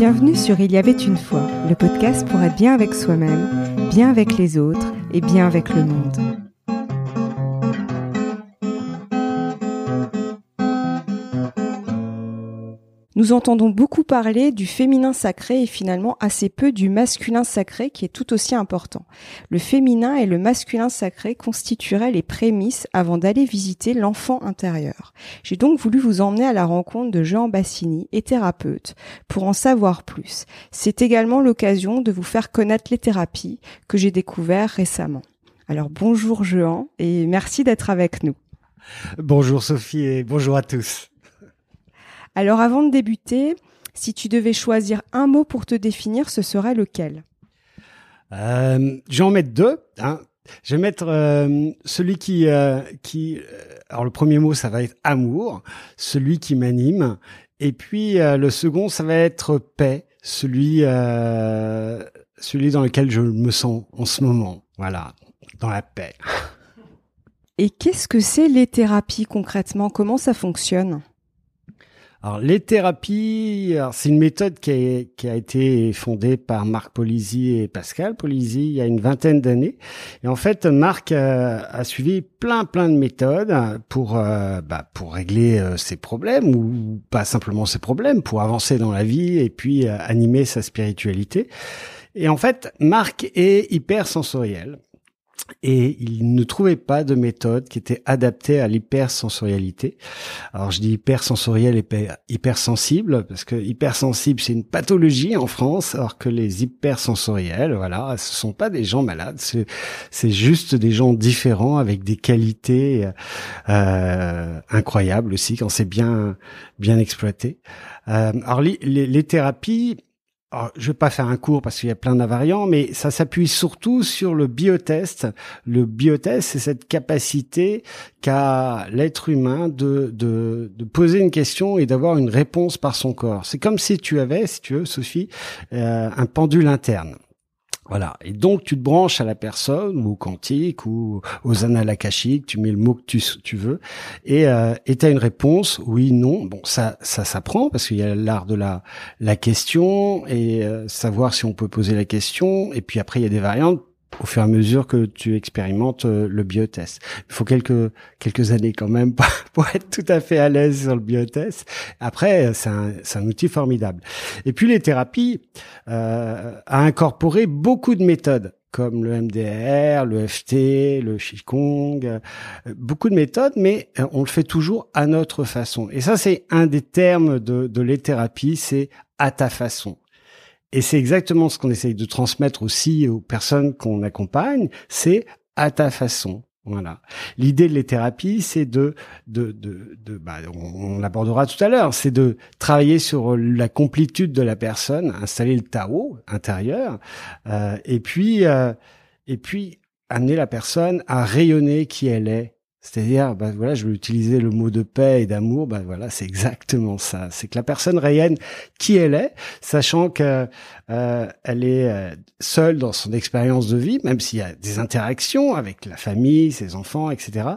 Bienvenue sur Il y avait une fois, le podcast pour être bien avec soi-même, bien avec les autres et bien avec le monde. Nous entendons beaucoup parler du féminin sacré et finalement assez peu du masculin sacré qui est tout aussi important. Le féminin et le masculin sacré constitueraient les prémices avant d'aller visiter l'enfant intérieur. J'ai donc voulu vous emmener à la rencontre de Jean Bassini, et thérapeute, pour en savoir plus. C'est également l'occasion de vous faire connaître les thérapies que j'ai découvertes récemment. Alors bonjour Jean et merci d'être avec nous. Bonjour Sophie et bonjour à tous. Alors avant de débuter, si tu devais choisir un mot pour te définir, ce serait lequel? Euh, Je vais en mettre deux. Hein. Je vais mettre euh, celui qui, euh, qui... Alors le premier mot, ça va être amour, celui qui m'anime. Et puis le second, ça va être paix, celui, celui dans lequel je me sens en ce moment. Voilà, dans la paix. Et qu'est-ce que c'est les thérapies concrètement? Comment ça fonctionne? Alors les thérapies, c'est une méthode qui a, qui a, été fondée par Marc Polisi et Pascal Polisi il y a une vingtaine d'années. Et en fait, Marc euh, a suivi plein plein de méthodes pour euh, bah, pour régler euh, ses problèmes ou pas simplement ses problèmes, pour avancer dans la vie et puis animer sa spiritualité. Et en fait, Marc est hyper sensoriel et il ne trouvait pas de méthode qui était adaptée à l'hypersensorialité. Alors je dis hypersensoriel et hypersensible parce que hypersensible c'est une pathologie en France, alors que les hypersensoriels, voilà, ce sont pas des gens malades, c'est juste des gens différents avec des qualités euh, incroyables aussi quand c'est bien bien exploité. Euh, alors les, les thérapies alors, je vais pas faire un cours parce qu'il y a plein d'invariants, mais ça s'appuie surtout sur le biotest. Le biotest, c'est cette capacité qu'a l'être humain de, de, poser une question et d'avoir une réponse par son corps. C'est comme si tu avais, si tu veux, Sophie, euh, un pendule interne. Voilà. Et donc, tu te branches à la personne, ou au quantique, ou aux annales tu mets le mot que tu, tu veux, et euh, tu as une réponse, oui, non. Bon, ça ça s'apprend, parce qu'il y a l'art de la, la question, et euh, savoir si on peut poser la question, et puis après, il y a des variantes au fur et à mesure que tu expérimentes euh, le biotest. Il faut quelques quelques années quand même pour, être tout à fait à l'aise sur le biotest. Après, c'est un, un outil formidable. Et puis les thérapies euh, a incorporé beaucoup de méthodes comme le MDR, le FT, le Qigong, euh, beaucoup de méthodes, mais euh, on le fait toujours à notre façon. Et ça, c'est un des termes de, de les c'est à ta façon. Et c'est exactement ce qu'on essaye de transmettre aussi aux personnes qu'on accompagne, c'est à ta façon. Voilà. L'idée de les thérapies, c'est de, de, de, de bah, on, l'abordera tout à l'heure, c'est de travailler sur la complétude de la personne, installer le Tao intérieur, euh, et puis, euh, et puis amener la personne à rayonner qui elle est c'est-à-dire, bah voilà, je vais utiliser le mot de paix et d'amour. Bah voilà, c'est exactement ça. C'est que la personne rayonne qui elle est, sachant que euh, elle est euh, seule dans son expérience de vie, même s'il y a des interactions avec la famille, ses enfants, etc.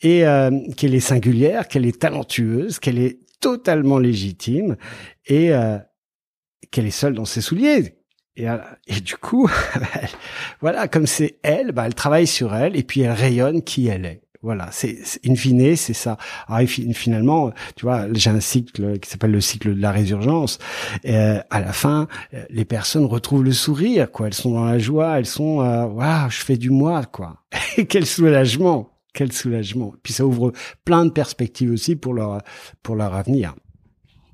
Et euh, qu'elle est singulière, qu'elle est talentueuse, qu'elle est totalement légitime et euh, qu'elle est seule dans ses souliers. Et, et du coup, voilà, comme c'est elle, bah, elle travaille sur elle et puis elle rayonne qui elle est. Voilà, c'est in fine, c'est ça. Alors, finalement, tu vois, j'ai un cycle qui s'appelle le cycle de la résurgence. Et, euh, à la fin, euh, les personnes retrouvent le sourire, quoi. Elles sont dans la joie, elles sont, euh, je fais du moi, quoi. quel soulagement, quel soulagement. Puis ça ouvre plein de perspectives aussi pour leur pour leur avenir.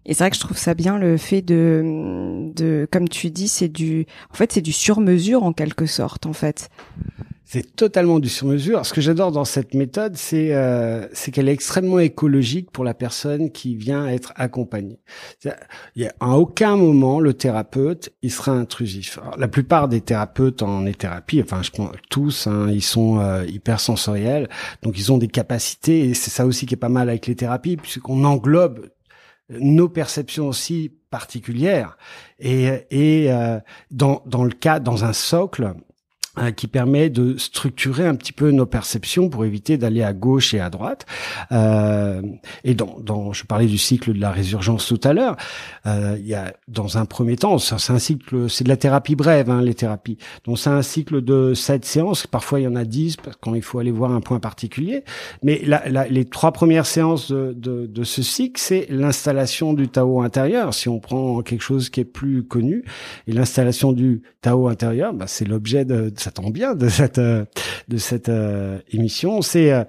Et c'est vrai que je trouve ça bien le fait de, de comme tu dis, c'est du, en fait, c'est du sur-mesure en quelque sorte, en fait. C'est totalement du sur-mesure. Ce que j'adore dans cette méthode, c'est euh, qu'elle est extrêmement écologique pour la personne qui vient être accompagnée. Il y a, à aucun moment le thérapeute il sera intrusif. la plupart des thérapeutes en thérapie, enfin je pense tous, hein, ils sont euh, hyper sensoriels, donc ils ont des capacités et c'est ça aussi qui est pas mal avec les thérapies puisqu'on englobe nos perceptions aussi particulières et, et euh, dans, dans le cas dans un socle qui permet de structurer un petit peu nos perceptions pour éviter d'aller à gauche et à droite. Euh, et dans, dans, je parlais du cycle de la résurgence tout à l'heure. Euh, il y a, dans un premier temps, c'est un cycle, c'est de la thérapie brève, hein, les thérapies. Donc c'est un cycle de sept séances. Parfois il y en a dix quand il faut aller voir un point particulier. Mais la, la, les trois premières séances de, de, de ce cycle, c'est l'installation du Tao intérieur. Si on prend quelque chose qui est plus connu, et l'installation du Tao intérieur, bah, c'est l'objet de, de ça tombe bien de cette euh, de cette euh, émission, c'est euh,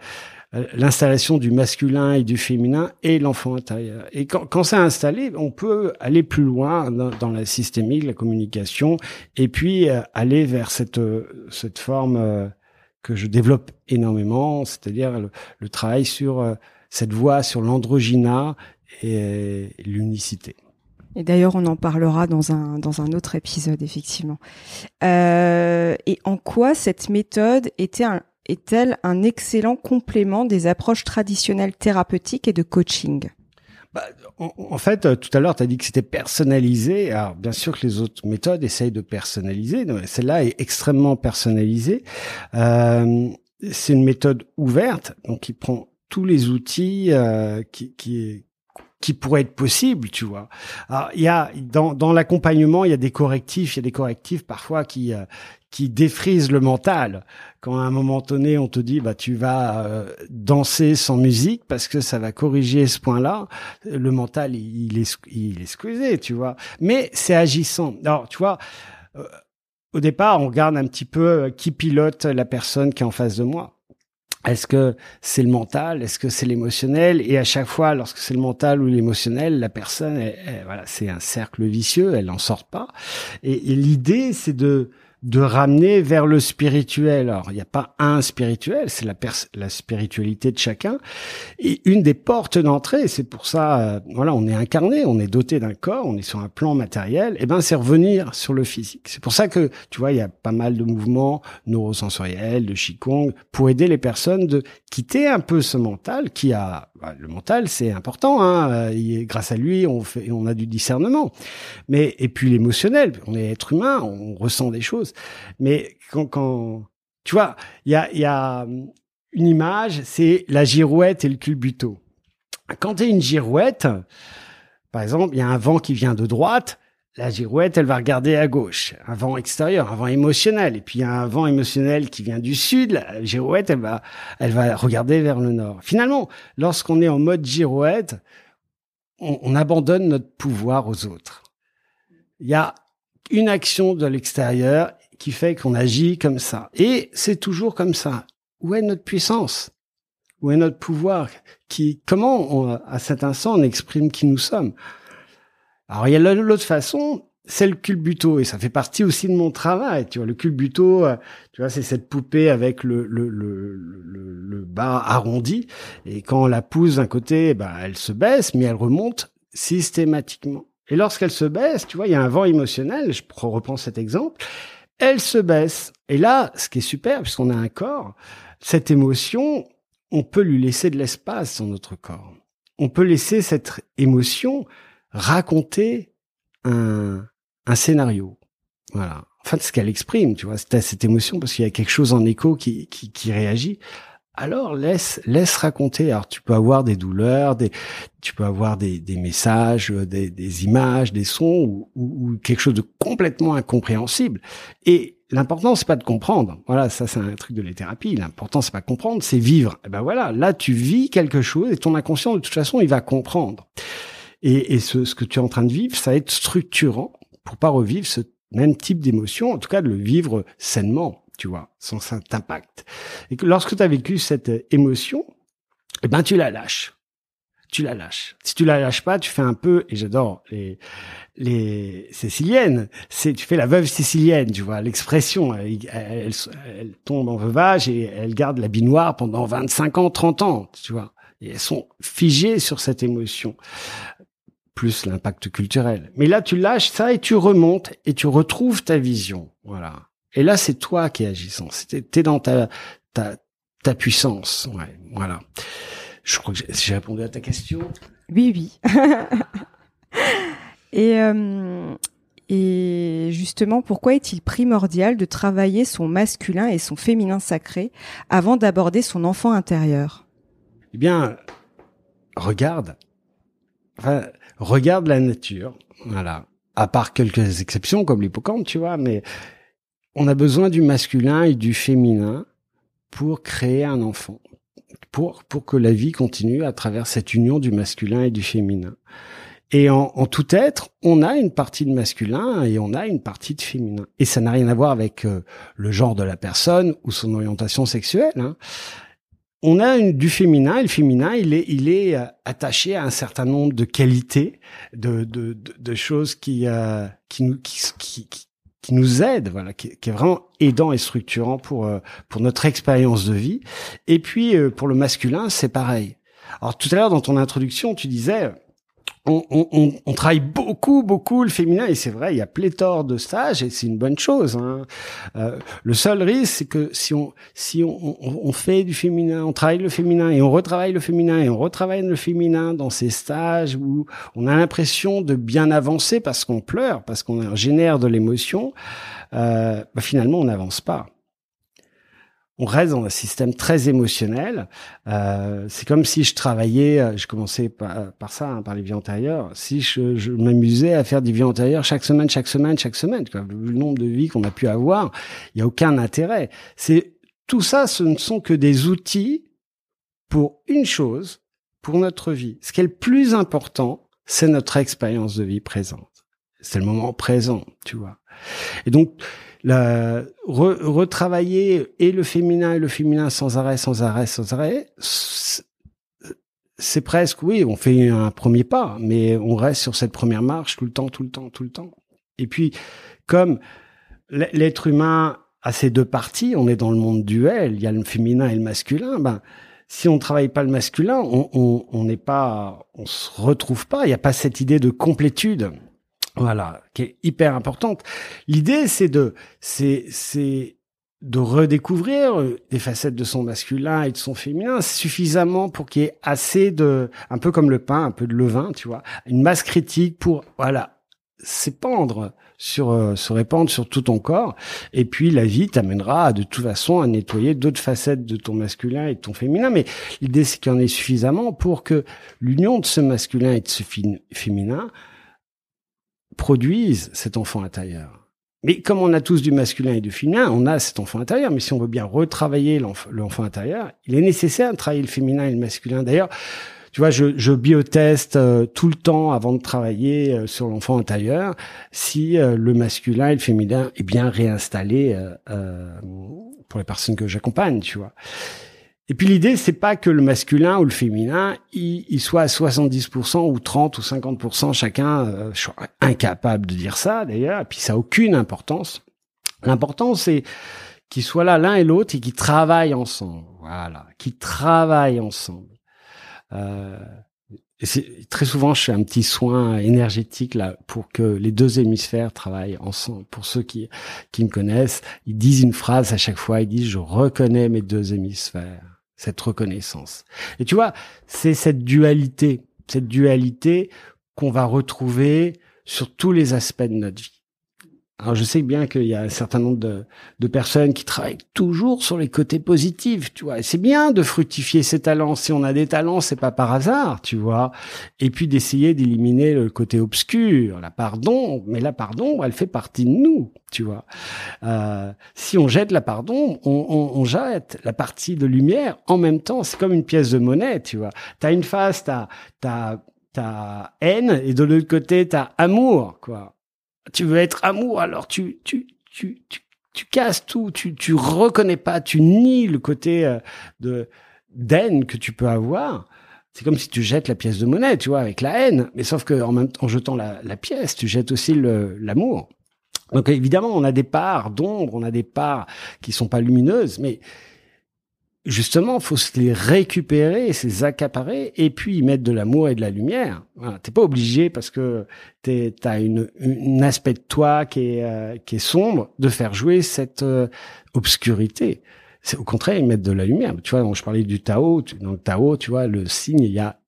l'installation du masculin et du féminin et l'enfant intérieur. Et quand, quand c'est installé, on peut aller plus loin dans, la systémique, la communication, et puis aller vers cette cette forme que je développe énormément, c'est-à-dire le, le, travail sur cette voie, sur l'androgyna et l'unicité. Et d'ailleurs, on en parlera dans un, dans un autre épisode, effectivement. Euh, et en quoi cette méthode était est-elle un excellent complément des approches traditionnelles thérapeutiques et de coaching? Bah, en, fait, euh, tout à l'heure, tu as dit que c'était personnalisé. Alors, bien sûr que les autres méthodes essayent de personnaliser. Celle-là est extrêmement personnalisée. Euh, c'est une méthode ouverte, donc qui prend tous les outils qui, qui pourrait être possible, tu vois. Alors, il y a dans, dans l'accompagnement, il y a des correctifs, il y a des correctifs parfois qui euh, qui défrisent le mental. Quand à un moment donné, on te dit bah tu vas euh, danser sans musique parce que ça va corriger ce point-là, le mental il, est il est squeezé, tu vois. Mais c'est agissant. Alors, tu vois, euh, au départ, on regarde un petit peu qui pilote la personne qui est en face de moi. Est-ce que c'est le mental? Est-ce que c'est l'émotionnel? Et à chaque fois, lorsque c'est le mental ou l'émotionnel, la personne, voilà, c'est un cercle vicieux, elle n'en sort pas. et l'idée, c'est de de ramener vers le spirituel. Alors, il n'y a pas un spirituel, c'est la, la spiritualité de chacun. Et une des portes d'entrée, c'est pour ça, euh, voilà, on est incarné, on est doté d'un corps, on est sur un plan matériel, et eh ben c'est revenir sur le physique. C'est pour ça que, tu vois, il y a pas mal de mouvements neurosensoriels, de Qigong, pour aider les personnes de quitter un peu ce mental qui a, bah, le mental, c'est important, hein, euh, grâce à lui, on fait, on a du discernement. Mais, et puis l'émotionnel, on est être humain, on ressent des choses. Mais quand, tu vois, il y a, a une image, c'est la girouette et le culbuto. Quand tu es une girouette, par exemple, il y a un vent qui vient de droite, la girouette, elle va regarder à gauche, un vent extérieur, un vent émotionnel. Et puis il y a un vent émotionnel qui vient du sud, la girouette, elle va, elle va regarder vers le nord. Finalement, lorsqu'on est en mode girouette, on, on abandonne notre pouvoir aux autres. Il y a une action de l'extérieur qui fait qu'on agit comme ça. Et c'est toujours comme ça. Où est notre puissance? Où est notre pouvoir? Qui Comment, à cet instant, on exprime qui nous sommes? Alors, il y a l'autre façon, c'est le culbuto et ça fait partie aussi de mon travail. Tu vois, le culbuto, euh, tu vois, c'est cette poupée avec le, le, le, le, bas arrondi et quand on la pousse d'un côté, bah, elle se baisse, mais elle remonte systématiquement. Et lorsqu'elle se baisse, tu vois, il y a un vent émotionnel. Je reprends cet exemple elle se baisse. Et là, ce qui est super, puisqu'on a un corps, cette émotion, on peut lui laisser de l'espace dans notre corps. On peut laisser cette émotion raconter un, un scénario. Voilà. En fait, ce qu'elle exprime, tu vois, c'est cette émotion parce qu'il y a quelque chose en écho qui, qui réagit alors laisse laisse raconter. Alors tu peux avoir des douleurs, des tu peux avoir des, des messages, euh, des, des, images, des sons ou, ou, quelque chose de complètement incompréhensible. Et l'important c'est pas de comprendre. Voilà, ça c'est un truc de la thérapie. L'important c'est pas comprendre, c'est vivre. Et ben voilà, là tu vis quelque chose et ton inconscient de toute façon il va comprendre. Et, et ce, ce que tu es en train de vivre, ça va être structurant pour pas revivre ce même type d'émotion, en tout cas de le vivre sainement tu vois, sans cet impact. Et que lorsque tu as vécu cette émotion, eh ben tu la lâches. Tu la lâches. Si tu la lâches pas, tu fais un peu, et j'adore les les siciliennes, c'est tu fais la veuve sicilienne, tu vois, l'expression, elle, elle, tombe en veuvage et elle garde la noire pendant 25 ans, 30 ans, tu vois. Et elles sont figées sur cette émotion plus l'impact culturel. Mais là, tu lâches ça et tu remontes et tu retrouves ta vision. Voilà. Et là, c'est toi qui es agissant. T'es dans ta, ta, ta puissance. Ouais, voilà. Je crois que j'ai répondu à ta question. Oui, oui. Et euh, Et justement, pourquoi est-il primordial de travailler son masculin et son féminin sacré avant d'aborder son enfant intérieur? Eh bien, regarde, enfin, regarde la nature, voilà. À part quelques exceptions comme l'hippocampe, tu vois, mais on a besoin du masculin et du féminin pour créer un enfant, pour pour que la vie continue à travers cette union du masculin et du féminin. Et en, tout être, on a une partie de masculin et on a une partie de féminin. Et ça n'a rien à voir avec euh, le genre de la personne ou son orientation sexuelle. Hein. On a une, du féminin et le féminin, il est, il est euh, attaché à un certain nombre de qualités, de, de, de, choses qui, euh, qui, nous, qui, qui, qui, nous aident, voilà, qui, est vraiment aidant et structurant pour, pour notre expérience de vie. Et puis, pour le masculin, c'est pareil. Alors tout à l'heure, dans ton introduction, tu disais on, on, on, travaille beaucoup, beaucoup le féminin, et c'est vrai, il y a pléthore de stages, et c'est une bonne chose. Hein. Euh, le seul risque, c'est que si on si on, on, fait du féminin, on travaille le féminin, et on retravaille le féminin, et on retravaille le féminin dans ces stages où on a l'impression de bien avancer parce qu'on pleure, parce qu'on génère de l'émotion, euh, bah, finalement, on n'avance pas on reste dans un système très émotionnel. Euh, c'est comme si je travaillais, euh, je commençais par, par ça, hein, par les vies antérieures. Si je, je m'amusais à faire des vies antérieures chaque semaine, chaque semaine, chaque semaine, quoi, le nombre de vies qu'on a pu avoir, il y a aucun intérêt. C'est tout ça, ce ne sont que des outils pour une chose, pour notre vie. Ce qui est le plus important, c'est notre expérience de vie présente. C'est le moment présent, tu vois. Et donc, la, retravailler et le féminin et le féminin sans arrêt, sans arrêt, sans arrêt, c'est presque, oui, on fait un premier pas, mais on reste sur cette première marche tout le temps, tout le temps, tout le temps. Et puis, comme l'être humain a ces deux parties, on est dans le monde duel, il y a le féminin et le masculin, ben, si on ne travaille pas le masculin, on n'est pas, on se retrouve pas, il n'y a pas cette idée de complétude. Voilà, qui est hyper importante. L'idée, c'est de, c'est, c'est de redécouvrir euh, des facettes de son masculin et de son féminin suffisamment pour qu'il y ait assez de, un peu comme le pain, un peu de levain, tu vois, une masse critique pour, voilà, s'épandre sur, euh, se répandre sur tout ton corps. Et puis la vie t'amènera de toute façon à nettoyer d'autres facettes de ton masculin et de ton féminin. Mais l'idée, c'est qu'il y en ait suffisamment pour que l'union de ce masculin et de ce féminin produisent cet enfant intérieur. Mais comme on a tous du masculin et du féminin, on a cet enfant intérieur. Mais si on veut bien retravailler l'enfant intérieur, il est nécessaire de travailler le féminin et le masculin. D'ailleurs, tu vois, je, je bioteste euh, tout le temps avant de travailler euh, sur l'enfant intérieur si euh, le masculin et le féminin est bien réinstallé pour les personnes que j'accompagne, tu vois. Et puis l'idée, c'est pas que le masculin ou le féminin, il, soit à 70% ou 30 ou 50% chacun. Euh, je suis incapable de dire ça d'ailleurs. Et puis ça a aucune importance. L'important, c'est qu'ils soient là l'un et l'autre et qu'ils travaillent ensemble. Voilà, qu'ils travaillent ensemble. Euh, et très souvent, je fais un petit soin énergétique là pour que les deux hémisphères travaillent ensemble. Pour ceux qui qui me connaissent, ils disent une phrase à chaque fois. Ils disent "Je reconnais mes deux hémisphères." Cette reconnaissance. Et tu vois, c'est cette dualité, cette dualité qu'on va retrouver sur tous les aspects de notre vie. Alors je sais bien qu'il y a un certain nombre de, de, personnes qui travaillent toujours sur les côtés positifs, tu vois. C'est bien de fructifier ses talents. Si on a des talents, c'est pas par hasard, tu vois. Et puis d'essayer d'éliminer le côté obscur, la pardon. Mais la pardon, elle fait partie de nous, tu vois. Euh, si on jette la pardon, on, on, on, jette la partie de lumière en même temps. C'est comme une pièce de monnaie, tu vois. T'as une face, t'as t'as t'as haine et de l'autre côté t'as amour, quoi tu veux être amour, alors tu, tu, tu, tu, tu casses tout, tu, tu reconnais pas, tu nies le côté euh, de d'haine que tu peux avoir. C'est comme si tu jettes la pièce de monnaie, tu vois, avec la haine. Mais sauf que en, même, en jetant la, la pièce, tu jettes aussi l'amour. Donc évidemment, on a des parts d'ombre, on a des parts qui sont pas lumineuses, mais justement, faut se les récupérer, se les accaparer, et puis y mettre de l'amour et de la lumière. Voilà. T'es pas obligé parce que t'as une, une aspect de toi qui est euh, qui est sombre de faire jouer cette euh, obscurité. C'est au contraire y mettre de la lumière. Tu vois, je parlais du Tao. Dans le Tao, tu vois, le signe, il y a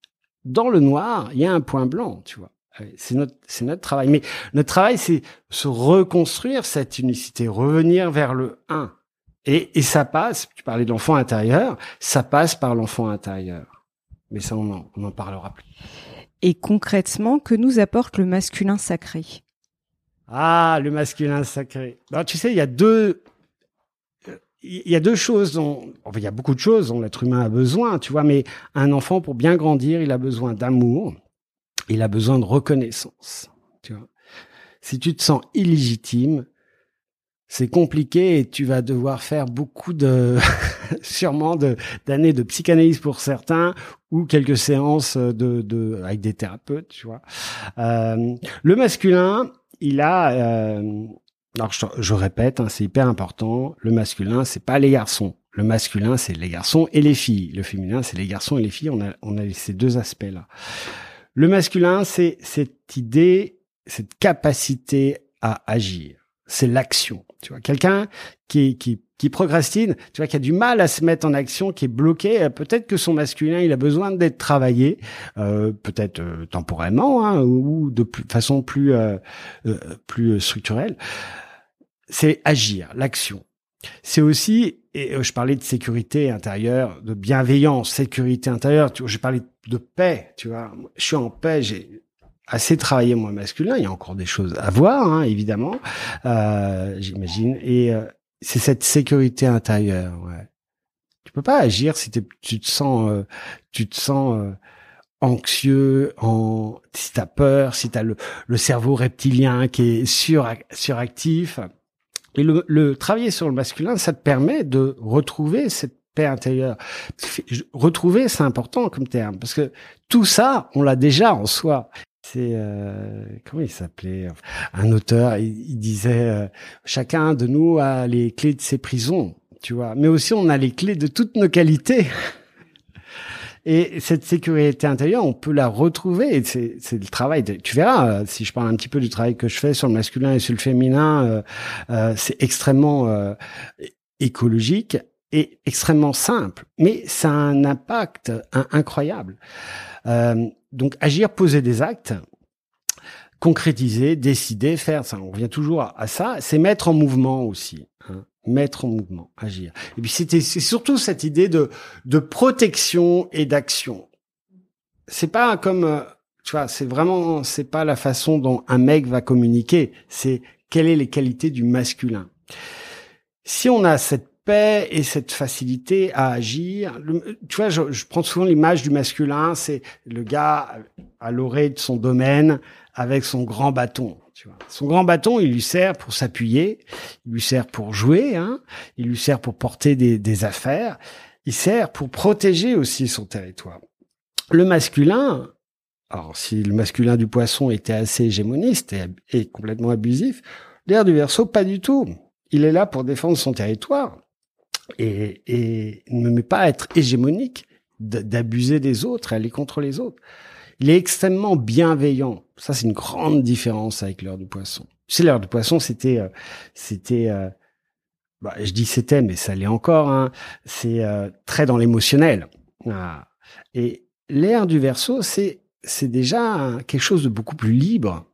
dans le noir, il y a un point blanc. Tu vois. C'est notre, c'est notre travail. Mais notre travail, c'est se reconstruire cette unicité, revenir vers le un. Et, et ça passe, tu parlais de l'enfant intérieur, ça passe par l'enfant intérieur. Mais ça, on en, on en parlera plus. Et concrètement, que nous apporte le masculin sacré? Ah, le masculin sacré. Ben, tu sais, il y a deux, il y a deux choses dont, enfin, il y a beaucoup de choses dont l'être humain a besoin, tu vois, mais un enfant, pour bien grandir, il a besoin d'amour, il a besoin de reconnaissance, tu vois. Si tu te sens illégitime, c'est compliqué et tu vas devoir faire beaucoup de, sûrement d'années de psychanalyse pour certains ou quelques séances de, de avec des thérapeutes, tu vois. Euh, le masculin, il a, euh, alors je, je répète, hein, c'est hyper important. Le masculin, c'est pas les garçons. Le masculin, c'est les garçons et les filles. Le féminin, c'est les garçons et les filles. On a, on a ces deux aspects-là. Le masculin, c'est cette idée, cette capacité à agir. C'est l'action. Tu vois, quelqu'un qui, qui, qui procrastine, tu vois, qui a du mal à se mettre en action, qui est bloqué, euh, peut-être que son masculin, il a besoin d'être travaillé, euh, peut-être euh, temporairement hein, ou de plus, façon plus euh, euh plus structurelle. C'est agir, l'action. C'est aussi, et je parlais de sécurité intérieure, de bienveillance, sécurité intérieure. Tu vois, je parlais de paix. Tu vois, je suis en paix. J'ai assez travaillé moi masculin. Il y a encore des choses à voir, hein, évidemment, euh, j'imagine. Et euh, c'est cette sécurité intérieure. Ouais. Tu peux pas agir si tu te sens, euh, tu te sens euh, anxieux, en, si t'as peur, si t'as le, le cerveau reptilien qui est sur, suractif. Et le, le travailler sur le masculin, ça te permet de retrouver cette paix intérieure. Retrouver, c'est important comme terme, parce que tout ça, on l'a déjà en soi. C'est euh, comment il s'appelait Un auteur. Il, disait euh, chacun de nous a les clés de ses prisons, tu vois. Mais aussi on a les clés de toutes nos qualités. Et cette sécurité intérieure, on peut la retrouver. C'est, le travail. De, tu verras, euh, si je parle un petit peu du travail que je fais sur le masculin et sur le féminin, euh, euh, c'est extrêmement écologique et extrêmement simple. Mais ça a un impact incroyable. Euh, donc agir, poser des actes, concrétiser, décider, faire ça. On revient toujours à, ça. C'est mettre en mouvement aussi. Hein. Mettre en mouvement, agir. Et puis c'était c'est surtout cette idée de de protection et d'action. C'est pas comme euh, tu vois, c'est vraiment c'est pas la façon dont un mec va communiquer. C'est quelles sont les qualités du masculin. Si on a cette paix et cette facilité à agir. tu vois, je, je prends souvent l'image du masculin, c'est le gars à l'orée de son domaine avec son grand bâton. Tu vois. Son grand bâton, il lui sert pour s'appuyer, il lui sert pour jouer, hein, il lui sert pour porter des, des affaires, il sert pour protéger aussi son territoire. Le masculin, alors si le masculin du poisson était assez hégémoniste et, et complètement abusif, l'air du verso, pas du tout. Il est là pour défendre son territoire et, et ne me met pas à être hégémonique, d'abuser des autres, aller contre les autres. Il est extrêmement bienveillant. Ça, c'est une grande différence avec l'heure du poisson. Tu sais, l'heure du poisson, c'était, euh, c'était, euh, bah, je dis c'était, mais ça l'est encore. Hein, c'est euh, très dans l'émotionnel. Ah. Et l'ère du verso, c'est, c'est déjà quelque chose de beaucoup plus libre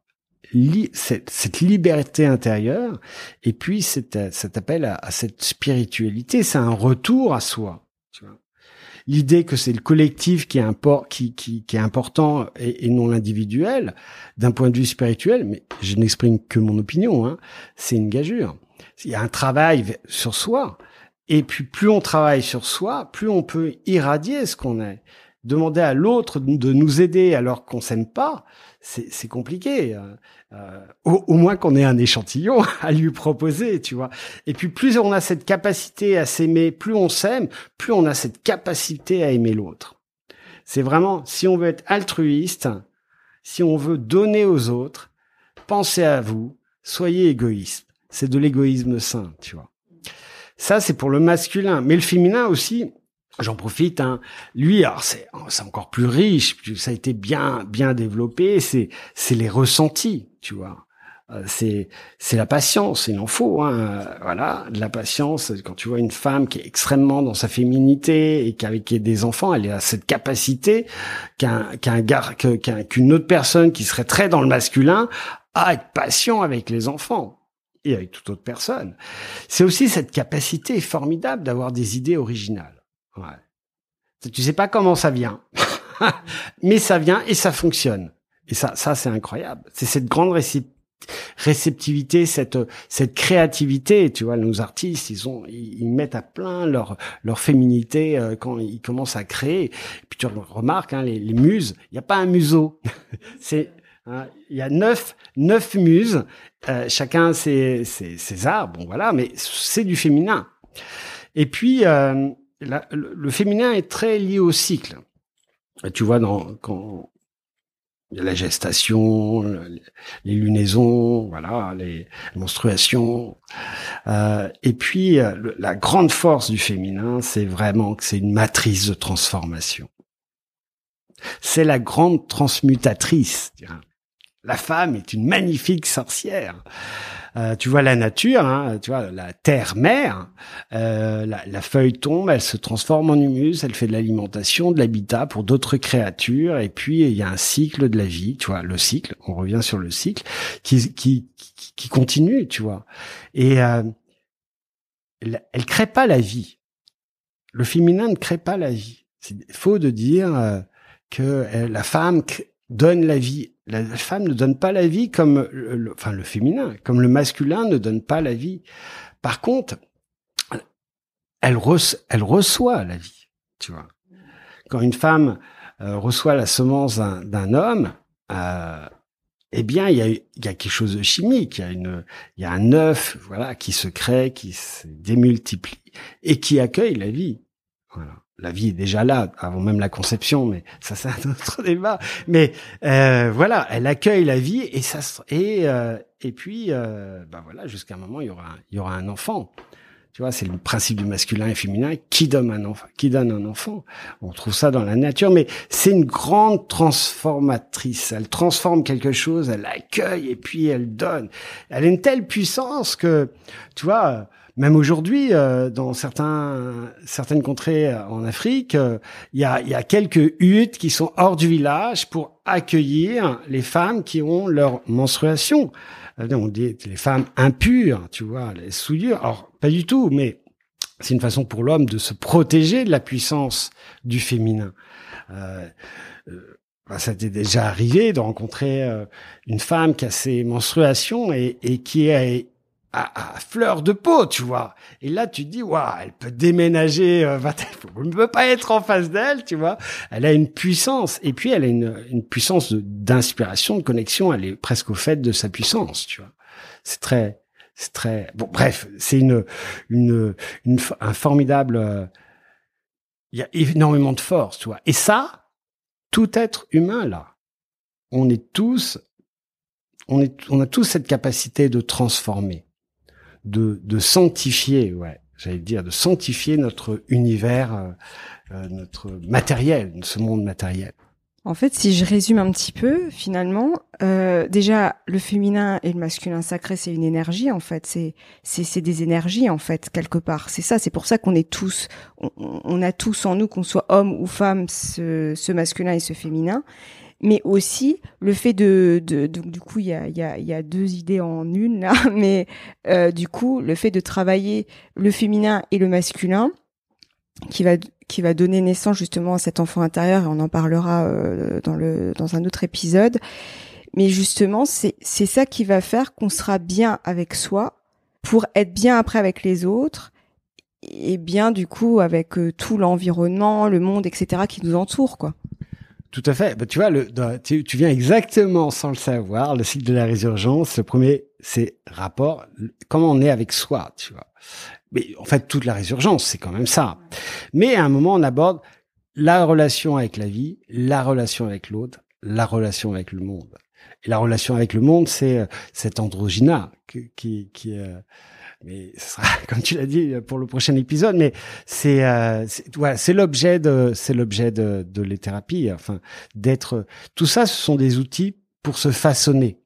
cette, cette, liberté intérieure et puis cet, cet appel à, à cette spiritualité, c'est un retour à soi. L'idée que c'est le collectif qui est, qui, qui, qui est important et, et non l'individuel, d'un point de vue spirituel, mais je n'exprime que mon opinion, hein, c'est une gageure. Il y a un travail sur soi, et puis plus on travaille sur soi, plus on peut irradier ce qu'on est. Demander à l'autre de nous aider alors qu'on s'aime pas, c'est compliqué. Euh, euh, au, au, moins qu'on ait un échantillon à lui proposer, tu vois. Et puis plus on a cette capacité à s'aimer, plus on s'aime, plus on a cette capacité à aimer l'autre. C'est vraiment, si on veut être altruiste, si on veut donner aux autres, pensez à vous, soyez égoïste. C'est de l'égoïsme sain, tu vois. Ça, c'est pour le masculin. Mais le féminin aussi, J'en profite. Hein. Lui, alors c'est encore plus riche. Ça a été bien bien développé. C'est c'est les ressentis, tu vois. euh, c'est c'est la patience, il en faut, hein, voilà, de la patience. Quand tu vois une femme qui est extrêmement dans sa féminité et qui a des enfants, elle a cette capacité qu'un qu'un gars qu'une autre personne qui serait très dans le masculin à être patient avec les enfants et avec toute autre personne. C'est aussi cette capacité formidable d'avoir des idées originales. Ouais. Tu sais pas comment ça vient, mais ça vient et ça fonctionne. Et ça, ça c'est incroyable. C'est cette grande réceptivité, cette cette créativité. Tu vois, nos artistes, ils ont, ils, mettent à plein leur leur féminité euh, quand ils commencent à créer. Puis tu remarques, hein, les, les muses, il n'y a pas un museau. c'est hein, il y a neuf neuf muses, euh, chacun ses, ses, ses arts. Bon voilà, mais c'est du féminin. Et puis euh, le, féminin est très lié au cycle. Tu vois, dans, quand il y a la gestation, les lunaisons, voilà, les menstruations. Euh, et puis, euh, la grande force du féminin, c'est vraiment que c'est une matrice de transformation. C'est la grande transmutatrice. La femme est une magnifique sorcière. Euh, tu vois la nature, hein, tu vois la terre-mère, euh, la, la, feuille tombe, elle se transforme en humus, elle fait de l'alimentation, de l'habitat pour d'autres créatures, et puis il y a un cycle de la vie, tu vois, le cycle, on revient sur le cycle, qui, qui, qui, continue, tu vois. Et euh, elle, crée pas la vie. Le féminin ne crée pas la vie. C'est faux de dire euh, que la femme donne la vie la femme ne donne pas la vie comme, le, enfin le féminin, comme le masculin ne donne pas la vie. Par contre, elle, reçoit la vie, tu vois. Quand une femme euh, reçoit la semence d'un homme, euh, eh bien, il y a, y a quelque chose de chimique. Il y a une, il y a un œuf, voilà, qui se crée, qui se démultiplie et qui accueille la vie. Voilà la vie est déjà là avant même la conception, mais ça c'est un autre débat. Mais euh, voilà, elle accueille la vie et ça et euh, et puis euh, ben voilà jusqu'à un moment il y aura il y aura un enfant. Tu vois, c'est le principe du masculin et féminin qui donne un enfant, qui donne un enfant? On trouve ça dans la nature, mais c'est une grande transformatrice. Elle transforme quelque chose, elle accueille et puis elle donne. Elle a une telle puissance que, tu vois, même aujourd'hui, euh, dans certains, certaines contrées euh, en Afrique, euh, il y, a, y a quelques huttes qui sont hors du village pour accueillir les femmes qui ont leur menstruation. On dit les femmes impures, tu vois, les souillures. Alors, pas du tout, mais c'est une façon pour l'homme de se protéger de la puissance du féminin. Euh, bah, ça t'est déjà arrivé de rencontrer une femme qui a ses menstruations et, et qui est à, fleur de peau, tu vois. Et là, tu te dis, waouh, elle peut déménager, euh, on ne peut pas être en face d'elle, tu vois. Elle a une puissance, et puis elle a une, une puissance d'inspiration, de, connexion. Elle est presque au fait de sa puissance, tu vois. C'est très, c'est très. Bon, bref, c'est une, une, une, un formidable. Euh, il y a énormément de force, tu vois. Et ça, tout être humain là, on est tous, on est, on a tous cette capacité de transformer de, de sanctifier, ouais, j'allais dire, de sanctifier notre univers, euh, euh, notre matériel, ce monde matériel. En fait, si je résume un petit peu, finalement, euh, déjà le féminin et le masculin sacré, c'est une énergie en fait. C'est c'est des énergies en fait quelque part. C'est ça. C'est pour ça qu'on est tous, on, on, a tous en nous, qu'on soit homme ou femme, ce, ce masculin et ce féminin mais aussi le fait de, de, du coup il y a, y, y a deux idées en une là, mais euh, du coup le fait de travailler le féminin et le masculin qui va qui va donner naissance justement à cet enfant intérieur et on en parlera euh, dans le dans un autre épisode. Mais justement, c'est c'est ça qui va faire qu'on sera bien avec soi pour être bien après avec les autres et bien du coup avec euh, tout l'environnement, le monde, etc. qui nous entoure, quoi. Tout à fait. Bah, tu vois, le, tu, viens exactement sans le savoir. Le cycle de la résurgence, le premier, c'est rapport, comment on est avec soi, tu vois. Mais en fait, toute la résurgence, c'est quand même ça. Mais à un moment, on aborde la relation avec la vie, la relation avec l'autre, la relation avec le monde. Et la relation avec le monde, c'est euh, cet androgyna qui, qui, qui euh, mais ce sera comme tu l'as dit pour le prochain épisode mais c'est euh, voilà c'est l'objet de c'est l'objet de de les thérapies enfin d'être tout ça ce sont des outils pour se façonner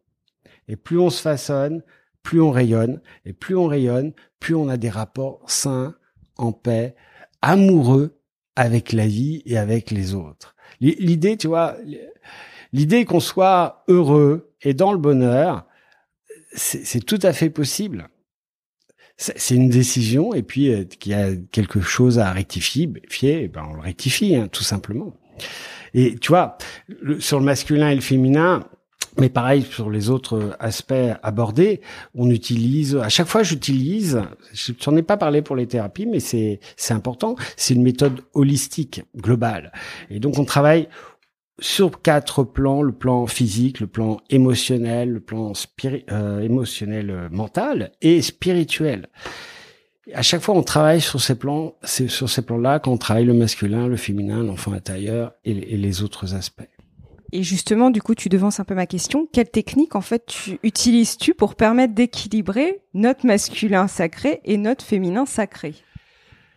Et plus on se façonne, plus on rayonne. Et plus on rayonne, plus on a des rapports sains, en paix, amoureux avec la vie et avec les autres. L'idée, tu vois, l'idée qu'on soit heureux et dans le bonheur, c'est tout à fait possible. C'est une décision et puis euh, qu'il y a quelque chose à rectifier, eh ben on le rectifie hein, tout simplement. Et tu vois, sur le masculin et le féminin, mais pareil sur les autres aspects abordés, on utilise à chaque fois j'utilise, je n'en ai pas parlé pour les thérapies, mais c'est c'est important. C'est une méthode holistique globale, et donc on travaille sur quatre plans le plan physique, le plan émotionnel, le plan euh, émotionnel euh, mental et spirituel. À chaque fois, on travaille sur ces plans, c'est sur ces plans-là qu'on travaille le masculin, le féminin, l'enfant intérieur et les autres aspects. Et justement, du coup, tu devances un peu ma question. Quelle technique, en fait, tu utilises-tu pour permettre d'équilibrer notre masculin sacré et notre féminin sacré?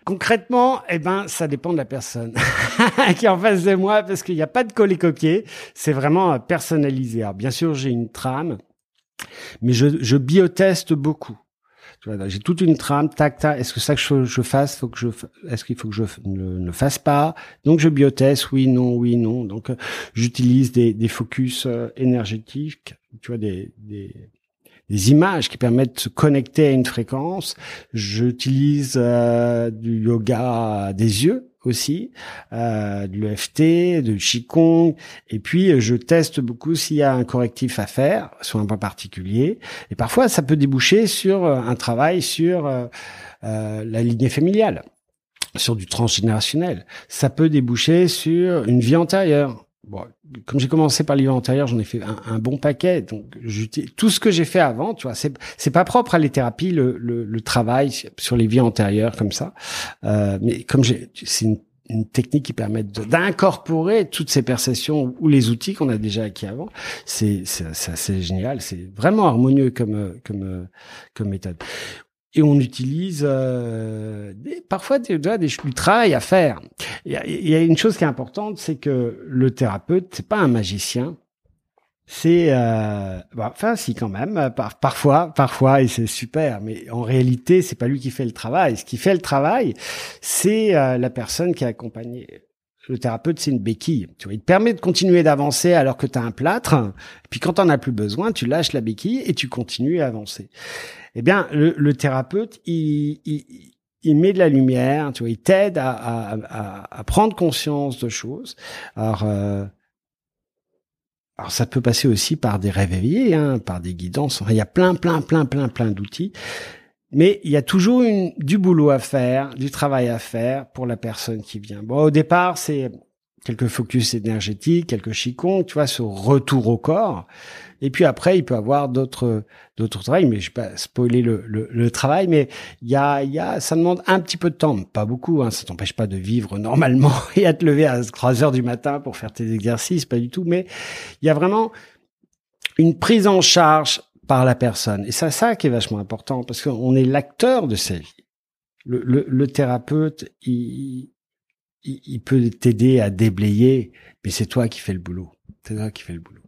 Concrètement, eh ben, ça dépend de la personne qui est en face de moi parce qu'il n'y a pas de coller-copier. C'est vraiment personnalisé. Alors, bien sûr, j'ai une trame, mais je, je bioteste beaucoup j'ai toute une trame, tac, tac. Est-ce que ça que je, je fasse, faut que je, est-ce qu'il faut que je ne, ne fasse pas? Donc je bioteste, oui, non, oui, non. Donc euh, j'utilise des, des focus euh, énergétiques, tu vois, des, des, des images qui permettent de se connecter à une fréquence. J'utilise euh, du yoga des yeux aussi, euh, de l'EFT, de Qigong, et puis je teste beaucoup s'il y a un correctif à faire sur un point particulier. Et parfois, ça peut déboucher sur euh, un travail sur euh, euh, la lignée familiale, sur du transgénérationnel. Ça peut déboucher sur une vie antérieure. Bon, comme j'ai commencé par l'hiver antérieur, j'en ai fait un, bon paquet. Donc, tout ce que j'ai fait avant, tu vois, c'est c'est pas propre à les thérapies, le, le, le, travail sur les vies antérieures comme ça. Euh, mais comme j'ai, c'est une, une, technique qui permet d'incorporer toutes ces perceptions ou les outils qu'on a déjà acquis avant. C'est c'est génial. C'est vraiment harmonieux comme comme comme méthode et on utilise euh, des, parfois des, des, du travail à faire. Il y, a, y, a, une chose qui est importante, c'est que le thérapeute, c'est pas un magicien. C'est, euh, bah, enfin, si quand même, par, parfois, parfois, et c'est super, mais en réalité, c'est pas lui qui fait le travail. Ce qui fait le travail, c'est euh, la personne qui est accompagnée. Le thérapeute, c'est une béquille. Tu vois, il te permet de continuer d'avancer alors que tu as un plâtre. Puis quand t'en as plus besoin, tu lâches la béquille et tu continues à avancer. Eh bien, le, thérapeute, il, il, il, met de la lumière, tu vois, il t'aide à, à, à, prendre conscience de choses. Alors, euh, alors ça peut passer aussi par des rêves éveillés, hein, par des guidances. il y a plein, plein, plein, plein, plein d'outils. Mais il y a toujours une, du boulot à faire, du travail à faire pour la personne qui vient. Bon, au départ, c'est quelques focus énergétiques, quelques chicons, tu vois, ce retour au corps. Et puis après, il peut avoir d'autres d'autres travails, mais je vais pas spoiler le, le, le travail, mais il y a, y a, ça demande un petit peu de temps, pas beaucoup, hein, ça t'empêche pas de vivre normalement et à te lever à 3 heures du matin pour faire tes exercices, pas du tout, mais il y a vraiment une prise en charge par la personne. Et c'est ça qui est vachement important, parce qu'on est l'acteur de sa vie. Le, le, le thérapeute, il, il, peut t'aider à déblayer, mais c'est toi qui fais le boulot. C'est toi qui fais le boulot.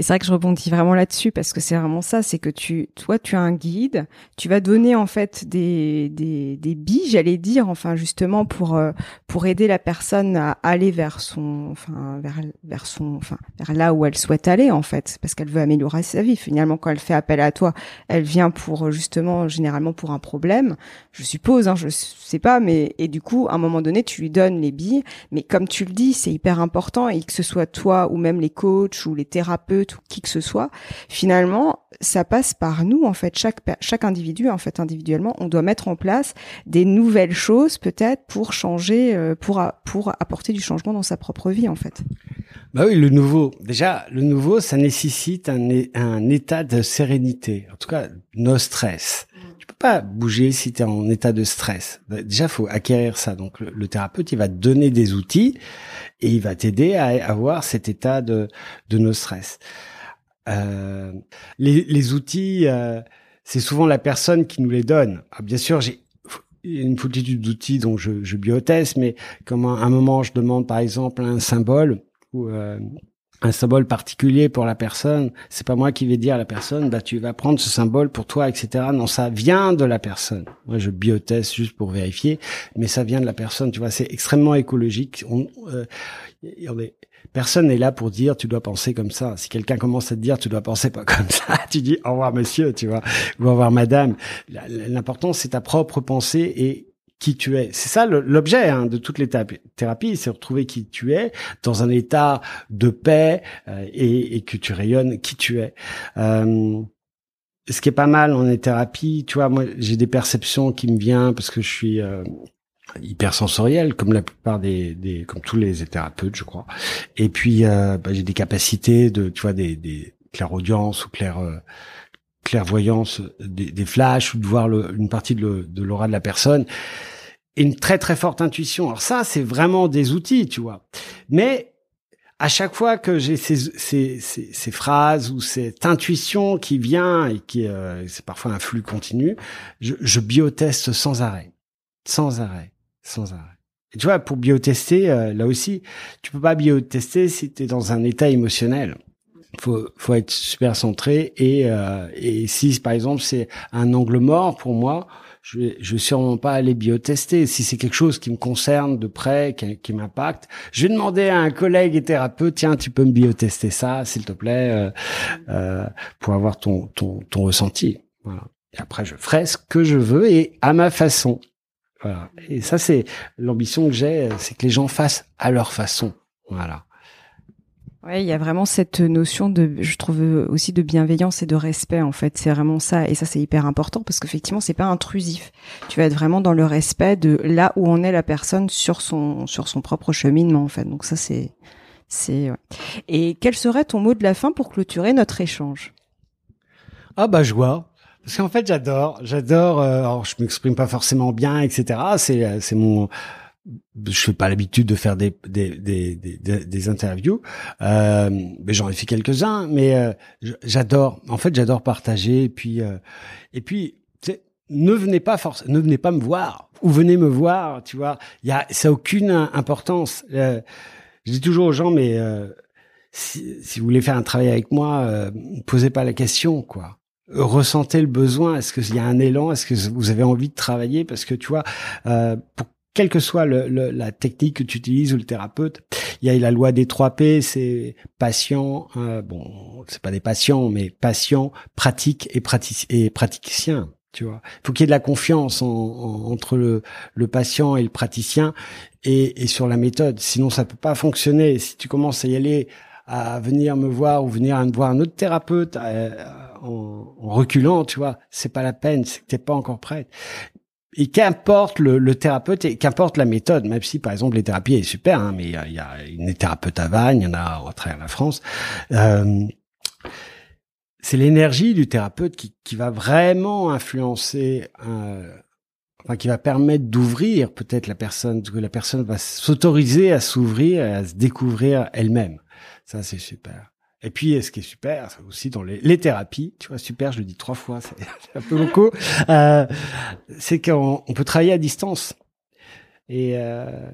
Et c'est vrai que je rebondis vraiment là-dessus parce que c'est vraiment ça, c'est que tu, toi, tu as un guide, tu vas donner en fait des des, des billes, j'allais dire, enfin justement pour euh, pour aider la personne à aller vers son, enfin vers vers son, enfin vers là où elle souhaite aller en fait, parce qu'elle veut améliorer sa vie. Finalement, quand elle fait appel à toi, elle vient pour justement généralement pour un problème, je suppose, hein, je sais pas, mais et du coup, à un moment donné, tu lui donnes les billes, mais comme tu le dis, c'est hyper important et que ce soit toi ou même les coachs ou les thérapeutes ou qui que ce soit, finalement, ça passe par nous en fait. Chaque chaque individu en fait individuellement, on doit mettre en place des nouvelles choses peut-être pour changer, euh, pour pour apporter du changement dans sa propre vie en fait. Bah oui, le nouveau. Déjà, le nouveau, ça nécessite un, un état de sérénité. En tout cas, no stress. Pas bouger si tu es en état de stress. Déjà, faut acquérir ça. Donc, le, le, thérapeute, il va te donner des outils et il va t'aider à avoir cet état de, de no stress. Euh, les, les, outils, euh, c'est souvent la personne qui nous les donne. Ah, bien sûr, j'ai une foultitude d'outils dont je, je bioteste, mais comme à un moment je demande par exemple un symbole ou euh, un symbole particulier pour la personne. C'est pas moi qui vais dire à la personne, bah tu vas prendre ce symbole pour toi, etc. Non, ça vient de la personne. Moi, je bioteste juste pour vérifier, mais ça vient de la personne. Tu vois, c'est extrêmement écologique. Euh, personne n'est là pour dire tu dois penser comme ça. Si quelqu'un commence à te dire tu dois penser pas comme ça, tu dis au revoir monsieur, tu vois, ou au revoir madame. L'important c'est ta propre pensée et qui tu es. C'est ça l'objet hein, de toutes les thérapies, c'est retrouver qui tu es dans un état de paix euh, et, que tu rayonnes qui tu es. Euh, ce qui est pas mal en thérapie, tu vois, moi j'ai des perceptions qui me viennent parce que je suis euh, hypersensoriel comme la plupart des, des comme tous les thérapeutes, je crois. Et puis euh, bah, j'ai des capacités de, tu vois, des, des clairaudience ou clair clairvoyance, des, des, flashs ou de voir le, une partie de l'aura de la personne une très très forte intuition. Alors ça, c'est vraiment des outils, tu vois. Mais à chaque fois que j'ai ces, ces, ces, ces, phrases ou cette intuition qui vient et qui euh, c'est parfois un flux continu, je, je bioteste sans arrêt, sans arrêt, sans arrêt. Et tu vois, pour biotester, euh, là aussi, tu peux pas biotester si tu es dans un état émotionnel. Faut, faut être super centré et, euh, et si par exemple c'est un angle mort pour moi, je vais, je vais sûrement pas aller biotester. Si c'est quelque chose qui me concerne de près, qui, qui m'impacte, je vais demander à un collègue et thérapeute, tiens, tu peux me biotester ça, s'il te plaît, euh, euh, pour avoir ton, ton, ton ressenti. Voilà. Et après, je ferai ce que je veux et à ma façon. Voilà. Et ça, c'est l'ambition que j'ai, c'est que les gens fassent à leur façon. Voilà. Ouais, il y a vraiment cette notion de, je trouve aussi de bienveillance et de respect en fait. C'est vraiment ça, et ça c'est hyper important parce qu'effectivement c'est pas intrusif. Tu vas être vraiment dans le respect de là où en est la personne sur son sur son propre cheminement en fait. Donc ça c'est c'est. Ouais. Et quel serait ton mot de la fin pour clôturer notre échange? Ah bah joie. Parce qu'en fait, j'adore, j'adore. Euh, alors, je m'exprime pas forcément bien, etc. C'est, c'est mon, je fais pas l'habitude de faire des des des des, interviews, euh, mais j'en ai fait quelques uns. Mais euh, j'adore, en fait, j'adore partager. Et puis euh, et puis ne venez pas force, ne venez pas me voir ou venez me voir. Tu vois, il y a ça a aucune importance. Euh, je dis toujours aux gens, mais euh, si, si vous voulez faire un travail avec moi, euh, posez pas la question, quoi ressentez le besoin Est-ce qu'il y a un élan? Est-ce que vous avez envie de travailler? Parce que tu vois, euh, quelle que soit le, la technique que tu utilises ou le thérapeute, il y a la loi des trois P, c'est patient, euh, bon, c'est pas des patients, mais patient, pratique et, praticien. Tu vois, faut qu'il y ait de la confiance entre le, le, patient et le praticien et, et, sur la méthode. Sinon, ça peut pas fonctionner. Si tu commences à y aller, à venir me voir ou venir voir un autre thérapeute euh, en, en, reculant, tu vois, c'est pas la peine. C'est que t'es pas encore prêt et qu'importe le, le, thérapeute et qu'importe la méthode, même si par exemple les thérapies est super, hein, mais il y a, y a, une thérapeute à Vannes, il y en a à travers la France. Euh, c'est l'énergie du thérapeute qui, qui, va vraiment influencer, euh, enfin qui va permettre d'ouvrir peut-être la personne, que la personne va s'autoriser à s'ouvrir à se découvrir elle-même. Ça c'est super. Et puis, ce qui est super, c'est aussi dans les, les, thérapies, tu vois, super, je le dis trois fois, c'est un peu beaucoup, euh, c'est qu'on on peut travailler à distance. Et euh,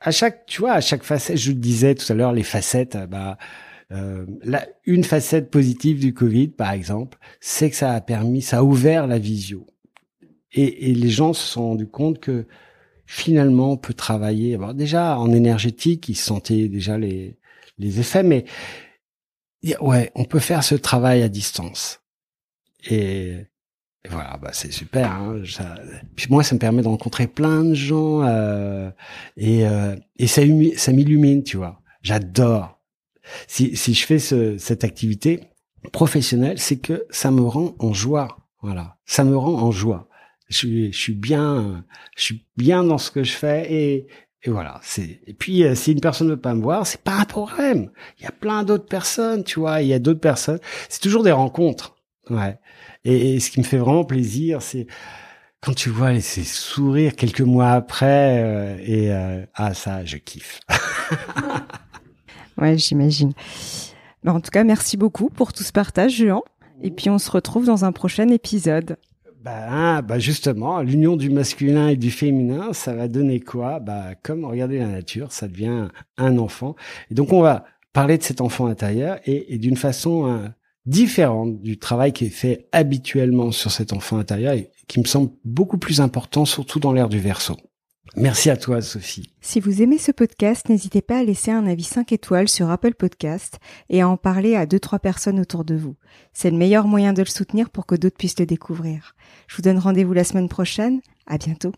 à chaque, tu vois, à chaque facette, je le disais tout à l'heure, les facettes, bah, euh, la, une facette positive du Covid, par exemple, c'est que ça a permis, ça a ouvert la visio. Et, et les gens se sont rendus compte que finalement, on peut travailler. Alors déjà, en énergétique, ils sentaient déjà les, les effets, mais ouais, on peut faire ce travail à distance. Et, voilà, bah c'est super. Hein, ça, puis moi, ça me permet de rencontrer plein de gens euh, et, euh, et ça, ça m'illumine, tu vois. J'adore. Si, si je fais ce, cette activité professionnelle, c'est que ça me rend en joie. Voilà, ça me rend en joie. Je je suis bien, je suis bien dans ce que je fais et, et voilà, c'est et puis euh, si une personne ne veut pas me voir, c'est pas un problème. Il y a plein d'autres personnes, tu vois, il y a d'autres personnes. C'est toujours des rencontres. Ouais. Et, ce qui me fait vraiment plaisir, c'est quand tu vois ces sourires quelques mois après euh, et euh, ah ça, je kiffe. ouais, j'imagine. en tout cas, merci beaucoup pour tout ce partage, Jean. Et puis on se retrouve dans un prochain épisode. Bah, bah justement, l'union du masculin et du féminin, ça va donner quoi? Bah comme regarder la nature, ça devient un enfant. Et donc on va parler de cet enfant intérieur et, d'une façon euh, différente du travail qui est fait habituellement sur cet enfant intérieur et qui me semble beaucoup plus important, surtout dans l'ère du verso. Merci à toi, Sophie. Si vous aimez ce podcast, n'hésitez pas à laisser un avis 5 étoiles sur Apple Podcast et à en parler à 2-3 personnes autour de vous. C'est le meilleur moyen de le soutenir pour que d'autres puissent le découvrir. Je vous donne rendez-vous la semaine prochaine. À bientôt.